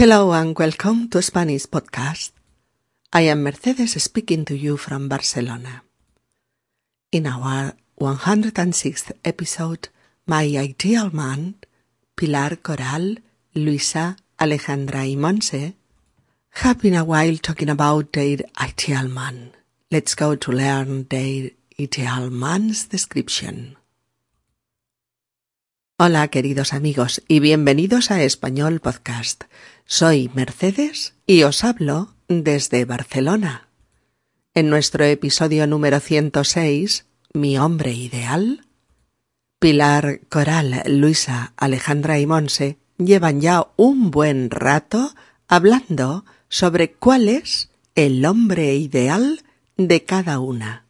Hello and welcome to Spanish Podcast. I am Mercedes speaking to you from Barcelona. In our 106th episode, My Ideal Man, Pilar Coral, Luisa, Alejandra y Monse have been a while talking about their ideal man. Let's go to learn their ideal man's description. Hola queridos amigos y bienvenidos a Español Podcast. Soy Mercedes y os hablo desde Barcelona. En nuestro episodio número 106, Mi hombre ideal, Pilar, Coral, Luisa, Alejandra y Monse llevan ya un buen rato hablando sobre cuál es el hombre ideal de cada una.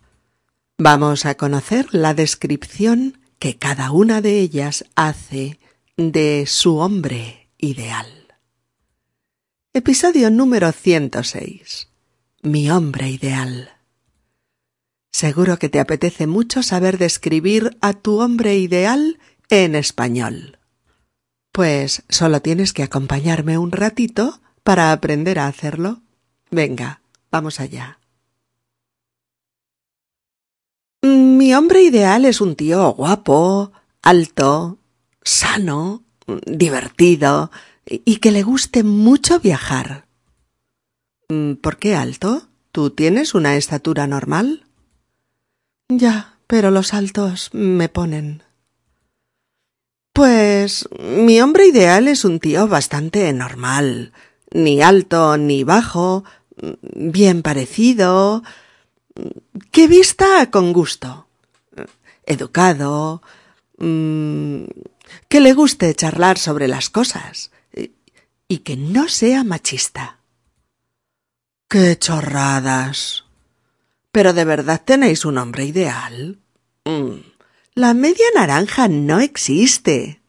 Vamos a conocer la descripción que cada una de ellas hace de su hombre ideal. Episodio número 106. Mi hombre ideal. Seguro que te apetece mucho saber describir a tu hombre ideal en español. Pues solo tienes que acompañarme un ratito para aprender a hacerlo. Venga, vamos allá. Mi hombre ideal es un tío guapo, alto, sano, divertido y que le guste mucho viajar. Mm, ¿Por qué alto? ¿Tú tienes una estatura normal? Ya, pero los altos me ponen. Pues mi hombre ideal es un tío bastante normal, ni alto ni bajo, bien parecido, que vista con gusto, educado, mm, que le guste charlar sobre las cosas y que no sea machista. ¡Qué chorradas! ¿Pero de verdad tenéis un hombre ideal? Mm, la media naranja no existe.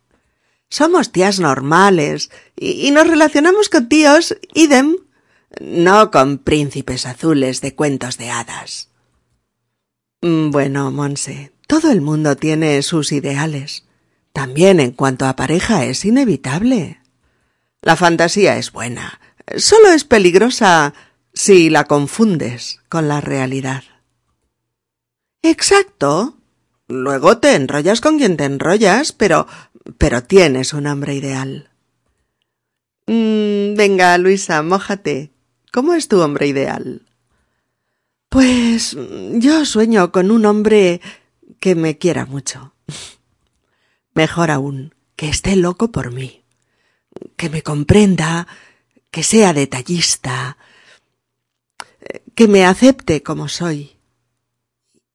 Somos tías normales y, y nos relacionamos con tíos idem no con príncipes azules de cuentos de hadas. Mm, bueno, Monse, todo el mundo tiene sus ideales. También en cuanto a pareja es inevitable. La fantasía es buena, solo es peligrosa si la confundes con la realidad. Exacto. Luego te enrollas con quien te enrollas, pero pero tienes un hombre ideal. Mm, venga, Luisa, mójate. ¿Cómo es tu hombre ideal? Pues yo sueño con un hombre que me quiera mucho. Mejor aún, que esté loco por mí, que me comprenda, que sea detallista, que me acepte como soy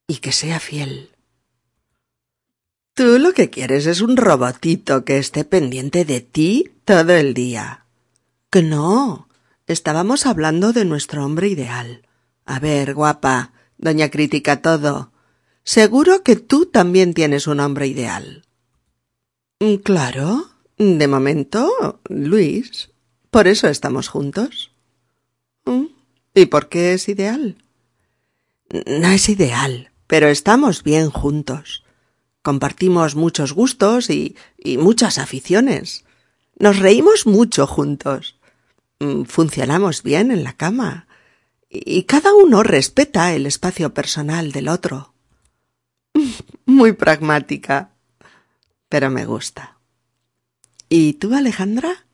y que sea fiel. Tú lo que quieres es un robotito que esté pendiente de ti todo el día. Que no, Estábamos hablando de nuestro hombre ideal. A ver, guapa, doña critica todo. Seguro que tú también tienes un hombre ideal. Mm, claro. De momento, Luis. Por eso estamos juntos. Mm, ¿Y por qué es ideal? No es ideal, pero estamos bien juntos. Compartimos muchos gustos y, y muchas aficiones. Nos reímos mucho juntos. Mm, funcionamos bien en la cama y cada uno respeta el espacio personal del otro. Muy pragmática, pero me gusta. ¿Y tú, Alejandra?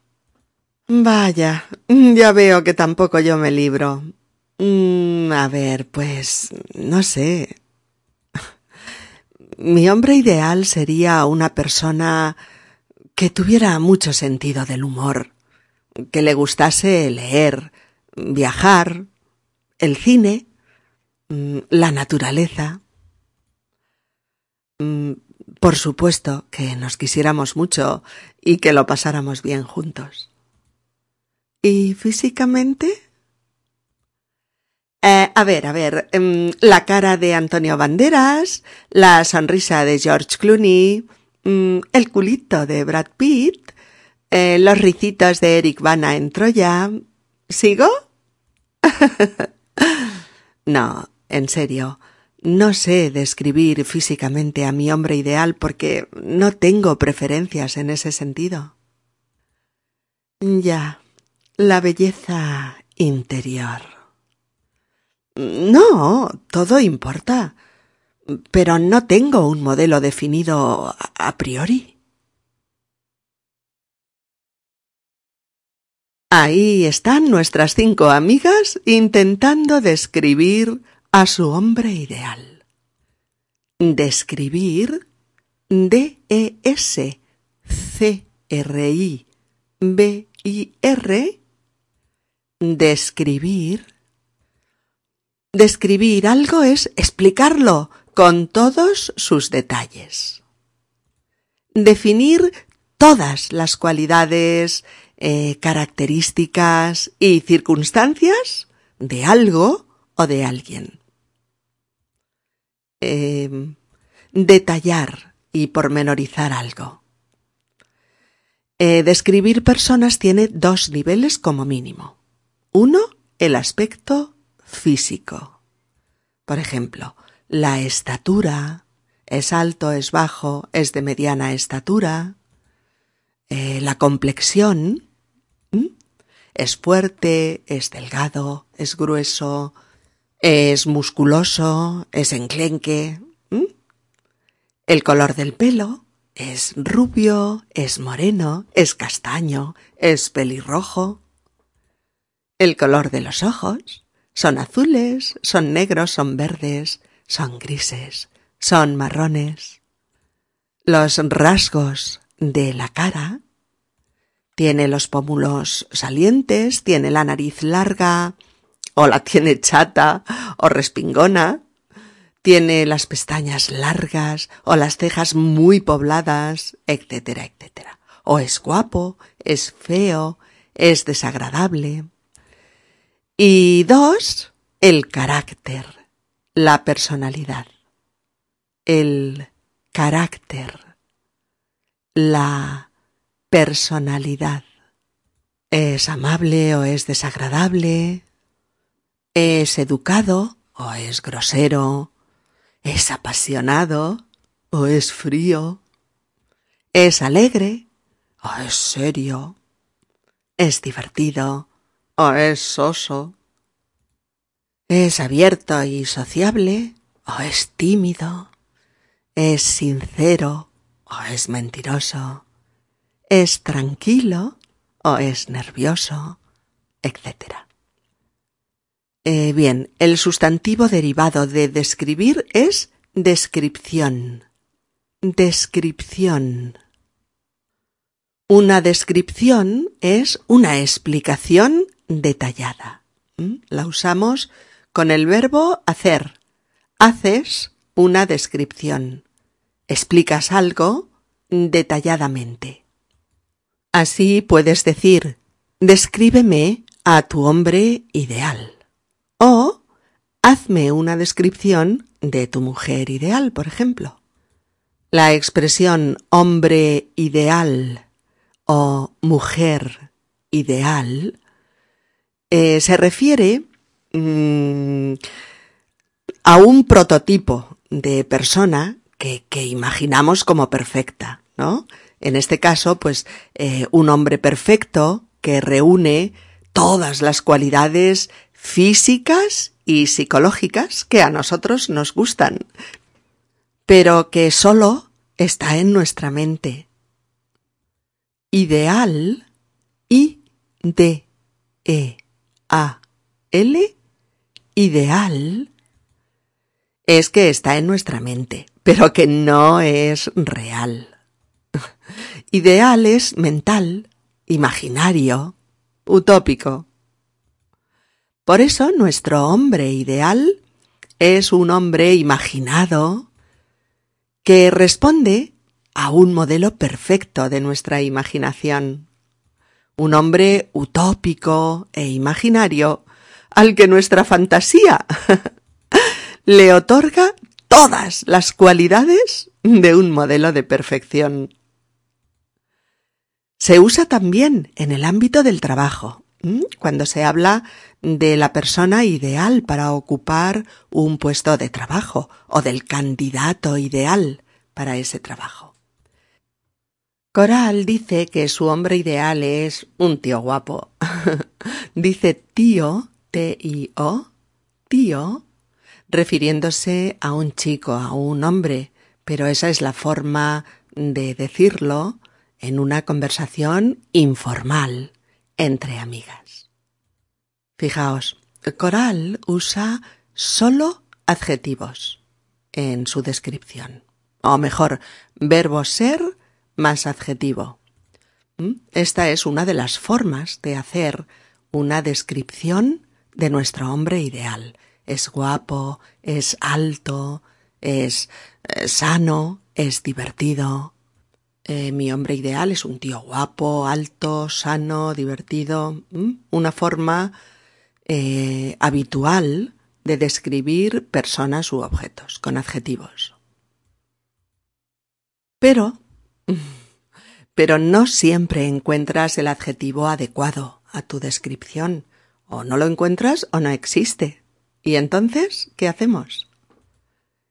Vaya, ya veo que tampoco yo me libro. Mm, a ver, pues, no sé. Mi hombre ideal sería una persona que tuviera mucho sentido del humor que le gustase leer, viajar, el cine, mm, la naturaleza. Mm, por supuesto que nos quisiéramos mucho y que lo pasáramos bien juntos. ¿Y físicamente? Eh, a ver, a ver, em, la cara de Antonio Banderas, la sonrisa de George Clooney, mm, el culito de Brad Pitt, eh, los ricitos de Eric Bana en Troya. ¿Sigo? no, en serio. No sé describir físicamente a mi hombre ideal porque no tengo preferencias en ese sentido. Ya. la belleza interior. No, todo importa, pero no tengo un modelo definido a priori. Ahí están nuestras cinco amigas intentando describir a su hombre ideal. Describir D-E-S-C-R-I-B-I-R. Describir. Describir algo es explicarlo con todos sus detalles. Definir todas las cualidades, eh, características y circunstancias de algo o de alguien. Em, detallar y pormenorizar algo. Eh, describir personas tiene dos niveles como mínimo. Uno, el aspecto físico. Por ejemplo, la estatura, es alto, es bajo, es de mediana estatura. Eh, la complexión, es fuerte, es delgado, es grueso, es musculoso, es enclenque. El color del pelo es rubio, es moreno, es castaño, es pelirrojo. El color de los ojos son azules, son negros, son verdes, son grises, son marrones. Los rasgos de la cara tiene los pómulos salientes, tiene la nariz larga, o la tiene chata, o respingona, tiene las pestañas largas, o las cejas muy pobladas, etcétera, etcétera. O es guapo, es feo, es desagradable. Y dos, el carácter, la personalidad. El carácter, la personalidad. ¿Es amable o es desagradable? ¿Es educado o es grosero? ¿Es apasionado o es frío? ¿Es alegre o es serio? ¿Es divertido o es soso? ¿Es abierto y sociable o es tímido? ¿Es sincero o es mentiroso? ¿Es tranquilo o es nervioso? etcétera. Eh, bien, el sustantivo derivado de describir es descripción. Descripción. Una descripción es una explicación detallada. ¿Mm? La usamos con el verbo hacer. Haces una descripción. Explicas algo detalladamente. Así puedes decir, descríbeme a tu hombre ideal. Hazme una descripción de tu mujer ideal, por ejemplo. La expresión hombre ideal o mujer ideal eh, se refiere mm, a un prototipo de persona que, que imaginamos como perfecta, ¿no? En este caso, pues eh, un hombre perfecto que reúne todas las cualidades físicas y psicológicas que a nosotros nos gustan, pero que solo está en nuestra mente. Ideal, I, D, E, A, L, ideal, es que está en nuestra mente, pero que no es real. Ideal es mental, imaginario, utópico. Por eso nuestro hombre ideal es un hombre imaginado que responde a un modelo perfecto de nuestra imaginación. Un hombre utópico e imaginario al que nuestra fantasía le otorga todas las cualidades de un modelo de perfección. Se usa también en el ámbito del trabajo, cuando se habla de la persona ideal para ocupar un puesto de trabajo o del candidato ideal para ese trabajo. Coral dice que su hombre ideal es un tío guapo. dice tío, T-I-O, tío, refiriéndose a un chico, a un hombre, pero esa es la forma de decirlo en una conversación informal entre amigas. Fijaos, Coral usa solo adjetivos en su descripción, o mejor, verbo ser más adjetivo. ¿Mm? Esta es una de las formas de hacer una descripción de nuestro hombre ideal. Es guapo, es alto, es eh, sano, es divertido. Eh, mi hombre ideal es un tío guapo, alto, sano, divertido. Una forma eh, habitual de describir personas u objetos con adjetivos. Pero, pero no siempre encuentras el adjetivo adecuado a tu descripción. O no lo encuentras o no existe. ¿Y entonces qué hacemos?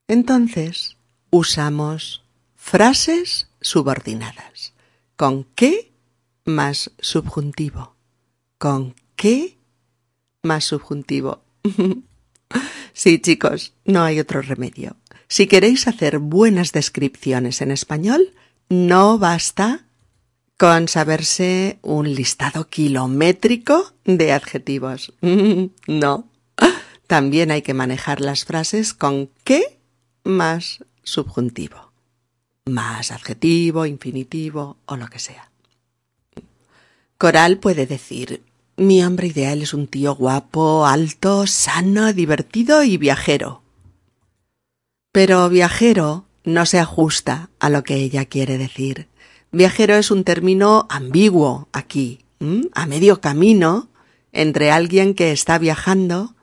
Entonces usamos frases subordinadas. ¿Con qué más subjuntivo? ¿Con qué más subjuntivo? sí, chicos, no hay otro remedio. Si queréis hacer buenas descripciones en español, no basta con saberse un listado kilométrico de adjetivos. no. También hay que manejar las frases con qué más subjuntivo, más adjetivo, infinitivo o lo que sea. Coral puede decir, mi hombre ideal es un tío guapo, alto, sano, divertido y viajero. Pero viajero no se ajusta a lo que ella quiere decir. Viajero es un término ambiguo aquí, a medio camino entre alguien que está viajando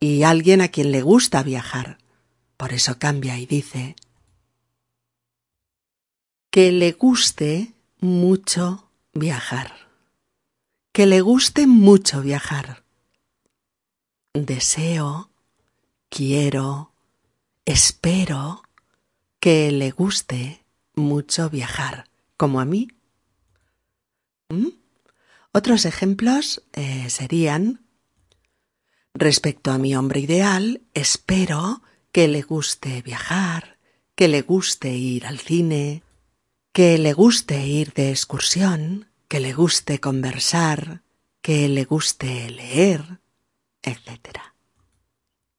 y alguien a quien le gusta viajar. Por eso cambia y dice que le guste mucho viajar. Que le guste mucho viajar. Deseo, quiero, espero que le guste mucho viajar, como a mí. ¿Mm? Otros ejemplos eh, serían Respecto a mi hombre ideal, espero que le guste viajar, que le guste ir al cine, que le guste ir de excursión, que le guste conversar, que le guste leer, etc.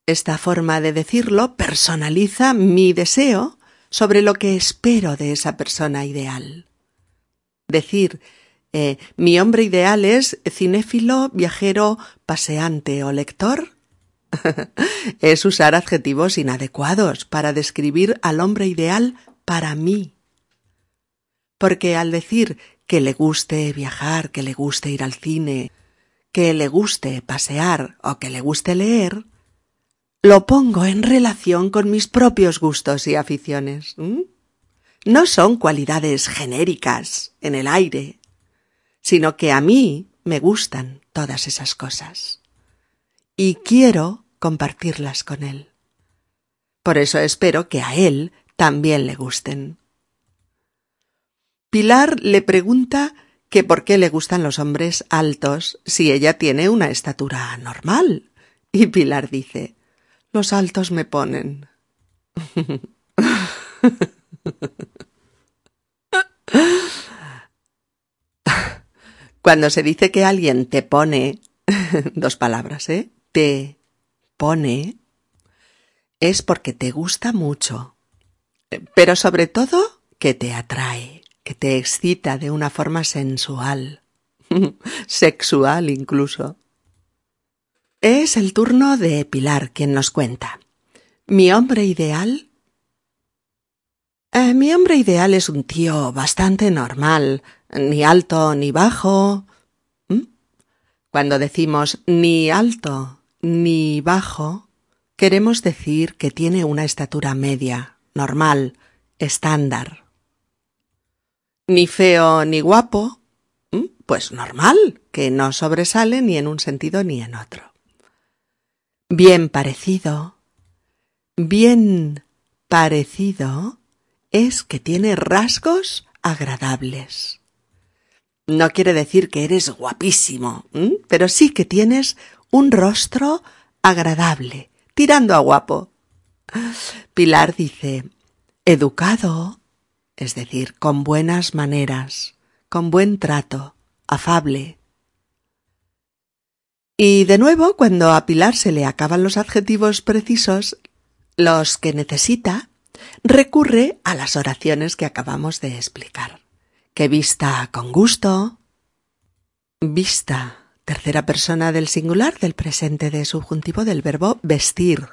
Esta forma de decirlo personaliza mi deseo sobre lo que espero de esa persona ideal. Decir eh, mi hombre ideal es cinéfilo, viajero, paseante o lector. es usar adjetivos inadecuados para describir al hombre ideal para mí. Porque al decir que le guste viajar, que le guste ir al cine, que le guste pasear o que le guste leer, lo pongo en relación con mis propios gustos y aficiones. No son cualidades genéricas en el aire, sino que a mí me gustan todas esas cosas. Y quiero compartirlas con él. Por eso espero que a él también le gusten. Pilar le pregunta que por qué le gustan los hombres altos si ella tiene una estatura normal. Y Pilar dice, los altos me ponen. Cuando se dice que alguien te pone, dos palabras, ¿eh? Te pone, es porque te gusta mucho, pero sobre todo que te atrae, te excita de una forma sensual, sexual incluso. Es el turno de Pilar quien nos cuenta. Mi hombre ideal eh, mi hombre ideal es un tío bastante normal, ni alto ni bajo. ¿Mm? Cuando decimos ni alto ni bajo, queremos decir que tiene una estatura media, normal, estándar. Ni feo ni guapo, pues normal, que no sobresale ni en un sentido ni en otro. Bien parecido, bien parecido es que tiene rasgos agradables. No quiere decir que eres guapísimo, pero sí que tienes un rostro agradable, tirando a guapo. Pilar dice, educado, es decir, con buenas maneras, con buen trato, afable. Y de nuevo, cuando a Pilar se le acaban los adjetivos precisos, los que necesita, recurre a las oraciones que acabamos de explicar. Que vista con gusto. Vista, tercera persona del singular del presente de subjuntivo del verbo vestir.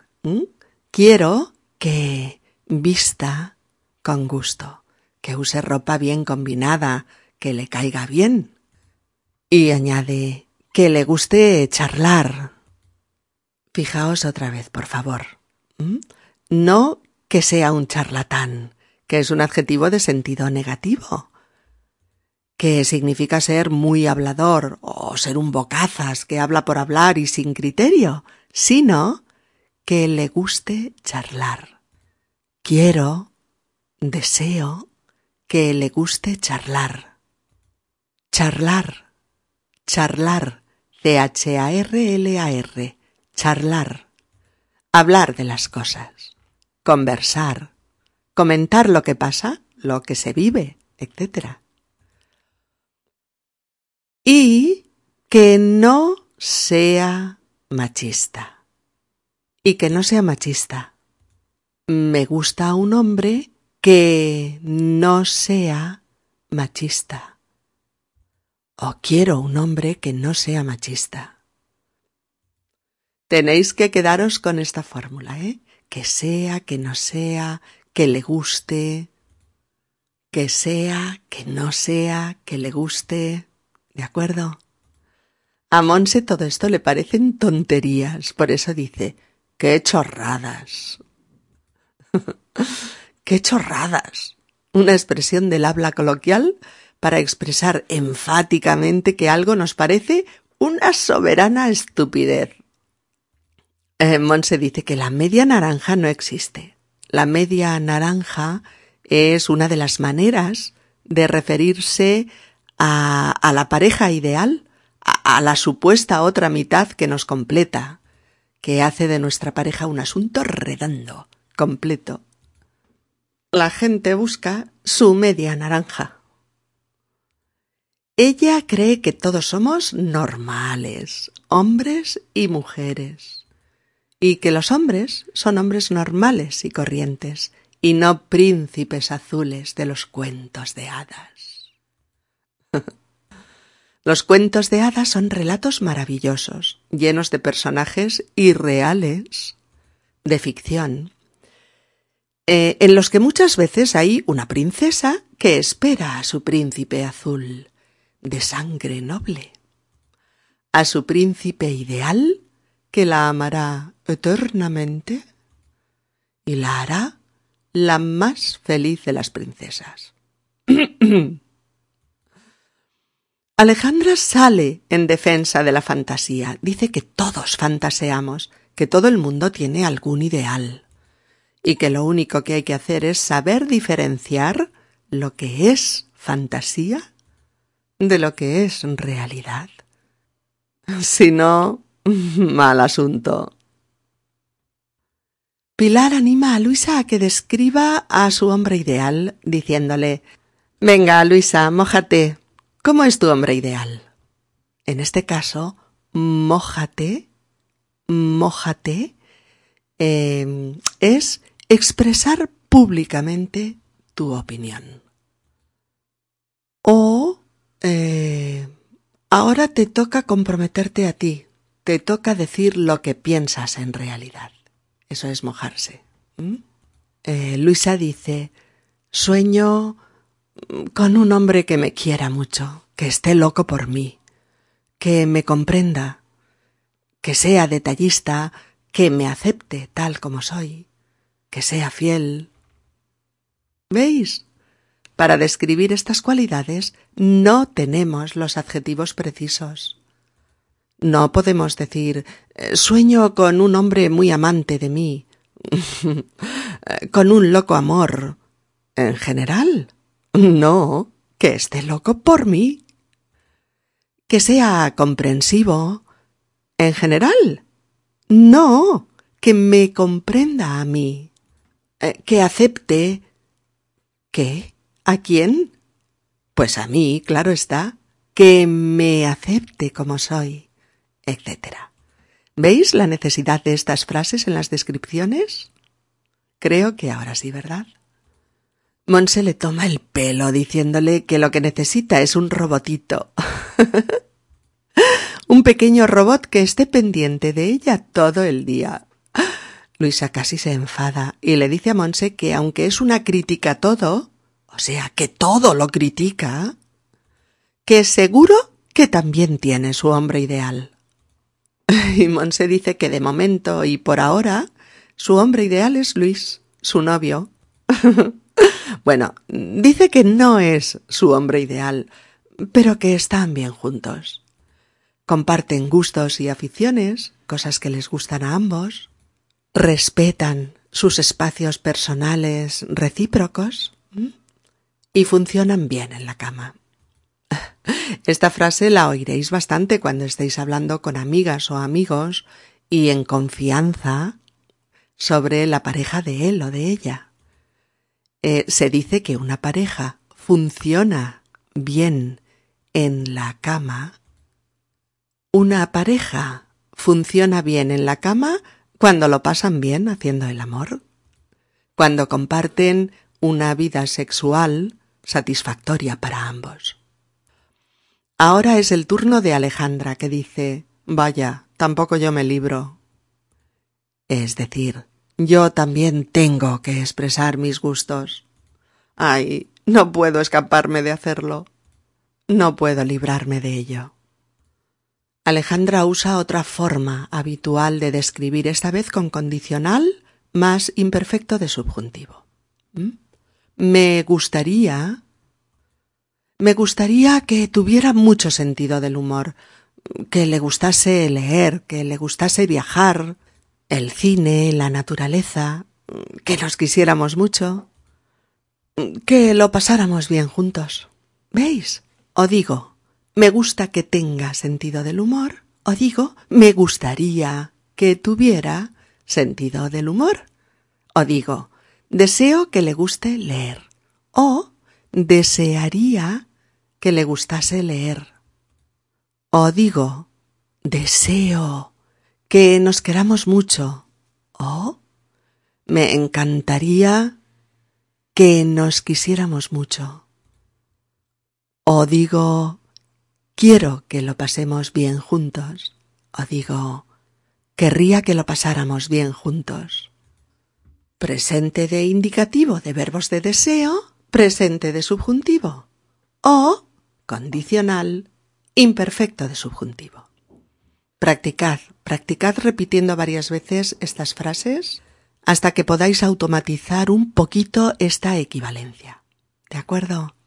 Quiero que vista con gusto, que use ropa bien combinada, que le caiga bien. Y añade que le guste charlar. Fijaos otra vez, por favor. No que sea un charlatán, que es un adjetivo de sentido negativo, que significa ser muy hablador o ser un bocazas que habla por hablar y sin criterio, sino que le guste charlar. Quiero, deseo que le guste charlar. Charlar, charlar, C-H-A-R-L-A-R, charlar, hablar de las cosas conversar, comentar lo que pasa, lo que se vive, etc. Y que no sea machista. Y que no sea machista. Me gusta un hombre que no sea machista. O quiero un hombre que no sea machista. Tenéis que quedaros con esta fórmula, ¿eh? que sea, que no sea, que le guste, que sea, que no sea, que le guste. ¿De acuerdo? A Monse todo esto le parecen tonterías, por eso dice, qué chorradas. qué chorradas. Una expresión del habla coloquial para expresar enfáticamente que algo nos parece una soberana estupidez. Eh, Monse dice que la media naranja no existe. La media naranja es una de las maneras de referirse a, la pareja ideal, a la supuesta otra mitad que nos completa, que hace de nuestra pareja un asunto redondo, completo. La gente busca su media naranja. Ella cree que todos somos normales, hombres y mujeres y que los hombres son hombres normales y corrientes, y no príncipes azules de los cuentos de hadas. los cuentos de hadas son relatos maravillosos, llenos de personajes irreales, de ficción, eh, en los que muchas veces hay una princesa que espera a su príncipe azul, de sangre noble, a su príncipe ideal que la amará eternamente y la hará la más feliz de las princesas. Alejandra sale en defensa de la fantasía. Dice que todos fantaseamos, que todo el mundo tiene algún ideal y que lo único que hay que hacer es saber diferenciar lo que es fantasía de lo que es realidad. Si no, mal asunto. Pilar anima a Luisa a que describa a su hombre ideal, diciéndole Venga, Luisa, mójate. ¿Cómo es tu hombre ideal? En este caso, mójate, mójate, em, es expresar públicamente tu opinión. O eh, ahora te toca comprometerte a ti, te toca decir lo que piensas en realidad. Eso es mojarse. Eh, Luisa dice, sueño con un hombre que me quiera mucho, que esté loco por mí, que me comprenda, que sea detallista, que me acepte tal como soy, que sea fiel. ¿Veis? Para describir estas cualidades no tenemos los adjetivos precisos. No podemos decir eh, sueño con un hombre muy amante de mí, con un loco amor. En general. No, que esté loco por mí. que sea comprensivo. En general. No, que me comprenda a mí. Eh, que acepte. ¿Qué? ¿A quién? Pues a mí, claro está. Que me acepte como soy, etc. ¿Veis la necesidad de estas frases en las descripciones? Creo que ahora sí, ¿verdad? Monse le toma el pelo diciéndole que lo que necesita es un robotito. un pequeño robot que esté pendiente de ella todo el día. Luisa casi se enfada y le dice a Monse que aunque es una crítica todo, o sea, que todo lo critica, que seguro que también tiene su hombre ideal. Y Monse dice que de momento y por ahora su hombre ideal es Luis, su novio. Bueno, dice que no es su hombre ideal, pero que están bien juntos. Comparten gustos y aficiones, cosas que les gustan a ambos. Respetan sus espacios personales recíprocos y funcionan bien en la cama. Esta frase la oiréis bastante cuando estéis hablando con amigas o amigos y en confianza sobre la pareja de él o de ella. Eh, se dice que una pareja funciona bien en la cama. Una pareja funciona bien en la cama cuando lo pasan bien haciendo el amor, cuando comparten una vida sexual satisfactoria para ambos. Ahora es el turno de Alejandra que dice Vaya, tampoco yo me libro. Es decir, yo también tengo que expresar mis gustos. Ay, no puedo escaparme de hacerlo. No puedo librarme de ello. Alejandra usa otra forma habitual de describir, esta vez con condicional más imperfecto de subjuntivo. ¿Mm? Me gustaría. Me gustaría que tuviera mucho sentido del humor, que le gustase leer, que le gustase viajar, el cine, la naturaleza, que nos quisiéramos mucho, que lo pasáramos bien juntos. ¿Veis? O digo, me gusta que tenga sentido del humor, o digo, me gustaría que tuviera sentido del humor. O digo, deseo que le guste leer, o desearía que le gustase leer. O digo, deseo que nos queramos mucho. Oh, me encantaría que nos quisiéramos mucho. O digo, quiero que lo pasemos bien juntos. O digo, querría que lo pasáramos bien juntos. Presente de indicativo de verbos de deseo, presente de subjuntivo. O condicional, imperfecto de subjuntivo. Practicad, practicad repitiendo varias veces estas frases hasta que podáis automatizar un poquito esta equivalencia. ¿De acuerdo?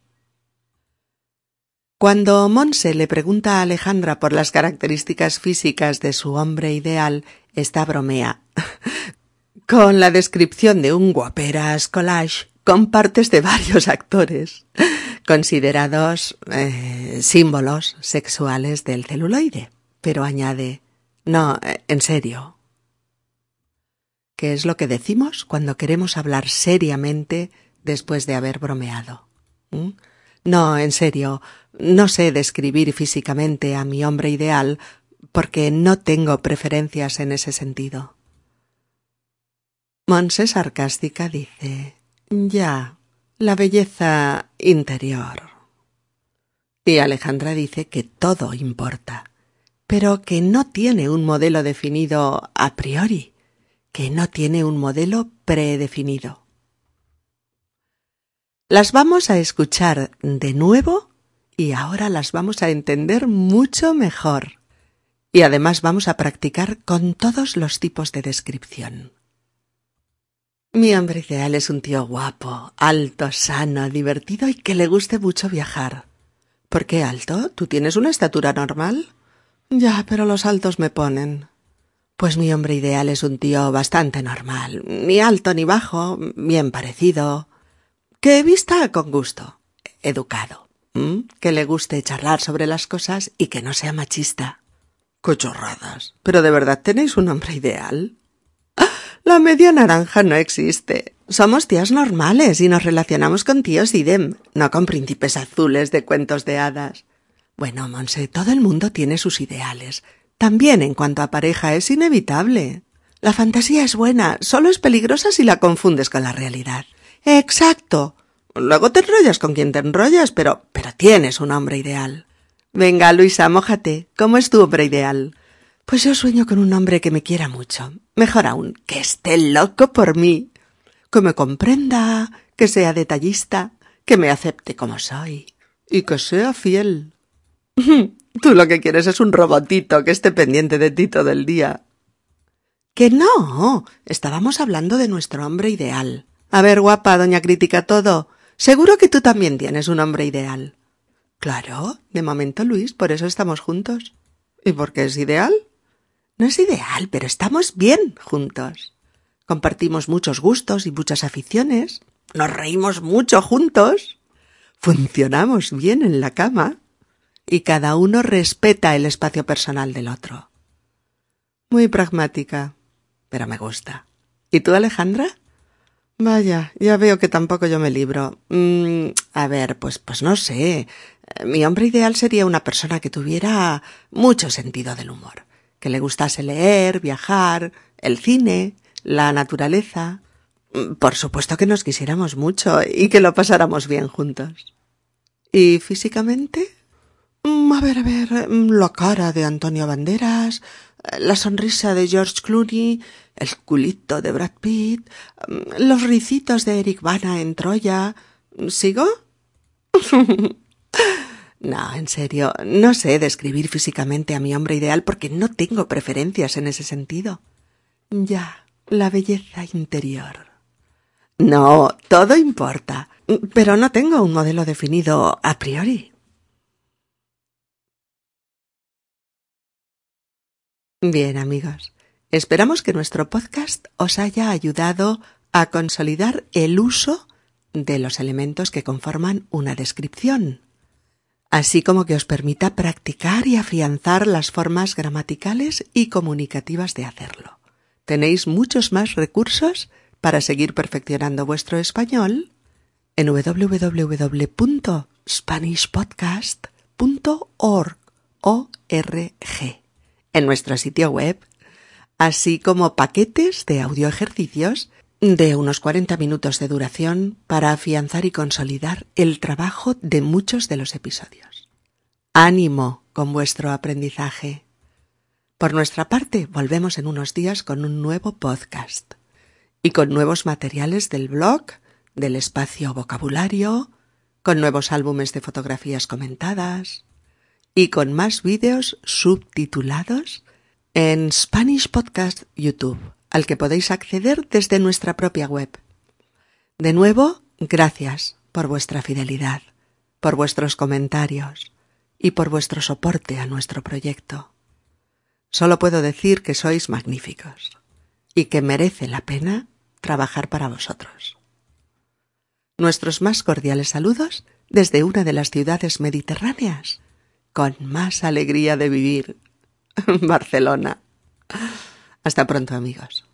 Cuando Monse le pregunta a Alejandra por las características físicas de su hombre ideal, esta bromea con la descripción de un guaperas collage con partes de varios actores considerados eh, símbolos sexuales del celuloide pero añade No, eh, en serio. ¿Qué es lo que decimos cuando queremos hablar seriamente después de haber bromeado? ¿Mm? No, en serio, no sé describir físicamente a mi hombre ideal porque no tengo preferencias en ese sentido. Monse sarcástica dice Ya, la belleza interior. Y Alejandra dice que todo importa pero que no tiene un modelo definido a priori, que no tiene un modelo predefinido. Las vamos a escuchar de nuevo y ahora las vamos a entender mucho mejor. Y además vamos a practicar con todos los tipos de descripción. Mi hombre ideal es un tío guapo, alto, sano, divertido y que le guste mucho viajar. ¿Por qué alto? ¿Tú tienes una estatura normal? Ya, pero los altos me ponen. Pues mi hombre ideal es un tío bastante normal, ni alto ni bajo, bien parecido, que vista con gusto, educado. que le guste charlar sobre las cosas y que no sea machista. Cochorradas. Pero de verdad tenéis un hombre ideal. La media naranja no existe. Somos tíos normales y nos relacionamos con tíos idem, no con príncipes azules de cuentos de hadas. Bueno, Monse, todo el mundo tiene sus ideales. También en cuanto a pareja es inevitable. La fantasía es buena, solo es peligrosa si la confundes con la realidad. Exacto. Luego te enrollas con quien te enrollas, pero, pero tienes un hombre ideal. Venga, Luisa, mójate. ¿Cómo es tu hombre ideal? Pues yo sueño con un hombre que me quiera mucho. Mejor aún, que esté loco por mí. Que me comprenda, que sea detallista, que me acepte como soy. Y que sea fiel. Tú lo que quieres es un robotito que esté pendiente de ti todo el día. Que no. Estábamos hablando de nuestro hombre ideal. A ver, guapa, doña Crítica todo. Seguro que tú también tienes un hombre ideal. Claro, de momento, Luis, por eso estamos juntos. ¿Y por qué es ideal? No es ideal, pero estamos bien juntos. Compartimos muchos gustos y muchas aficiones. Nos reímos mucho juntos. Funcionamos bien en la cama. Y cada uno respeta el espacio personal del otro. Muy pragmática, pero me gusta. ¿Y tú, Alejandra? Vaya, ya veo que tampoco yo me libro. Mm, a ver, pues, pues no sé. Mi hombre ideal sería una persona que tuviera mucho sentido del humor, que le gustase leer, viajar, el cine, la naturaleza. Mm, por supuesto que nos quisiéramos mucho y que lo pasáramos bien juntos. ¿Y físicamente? Mm, a ver, a ver, la cara de Antonio Banderas, la sonrisa de George Clooney, el culito de Brad Pitt, mm, los ricitos de Eric Bana en Troya. ¿Sigo? no, en serio, no sé describir físicamente a mi hombre ideal porque no tengo preferencias en ese sentido. Ya, la belleza interior. No, todo importa, pero no tengo un modelo definido a priori. Bien, amigos, esperamos que nuestro podcast os haya ayudado a consolidar el uso de los elementos que conforman una descripción, así como que os permita practicar y afianzar las formas gramaticales y comunicativas de hacerlo. Tenéis muchos más recursos para seguir perfeccionando vuestro español en www.spanishpodcast.org en nuestro sitio web, así como paquetes de audio ejercicios de unos 40 minutos de duración para afianzar y consolidar el trabajo de muchos de los episodios. Ánimo con vuestro aprendizaje. Por nuestra parte, volvemos en unos días con un nuevo podcast y con nuevos materiales del blog, del espacio vocabulario, con nuevos álbumes de fotografías comentadas, y con más vídeos subtitulados en Spanish Podcast YouTube, al que podéis acceder desde nuestra propia web. De nuevo, gracias por vuestra fidelidad, por vuestros comentarios y por vuestro soporte a nuestro proyecto. Solo puedo decir que sois magníficos y que merece la pena trabajar para vosotros. Nuestros más cordiales saludos desde una de las ciudades mediterráneas con más alegría de vivir. Barcelona. Hasta pronto amigos.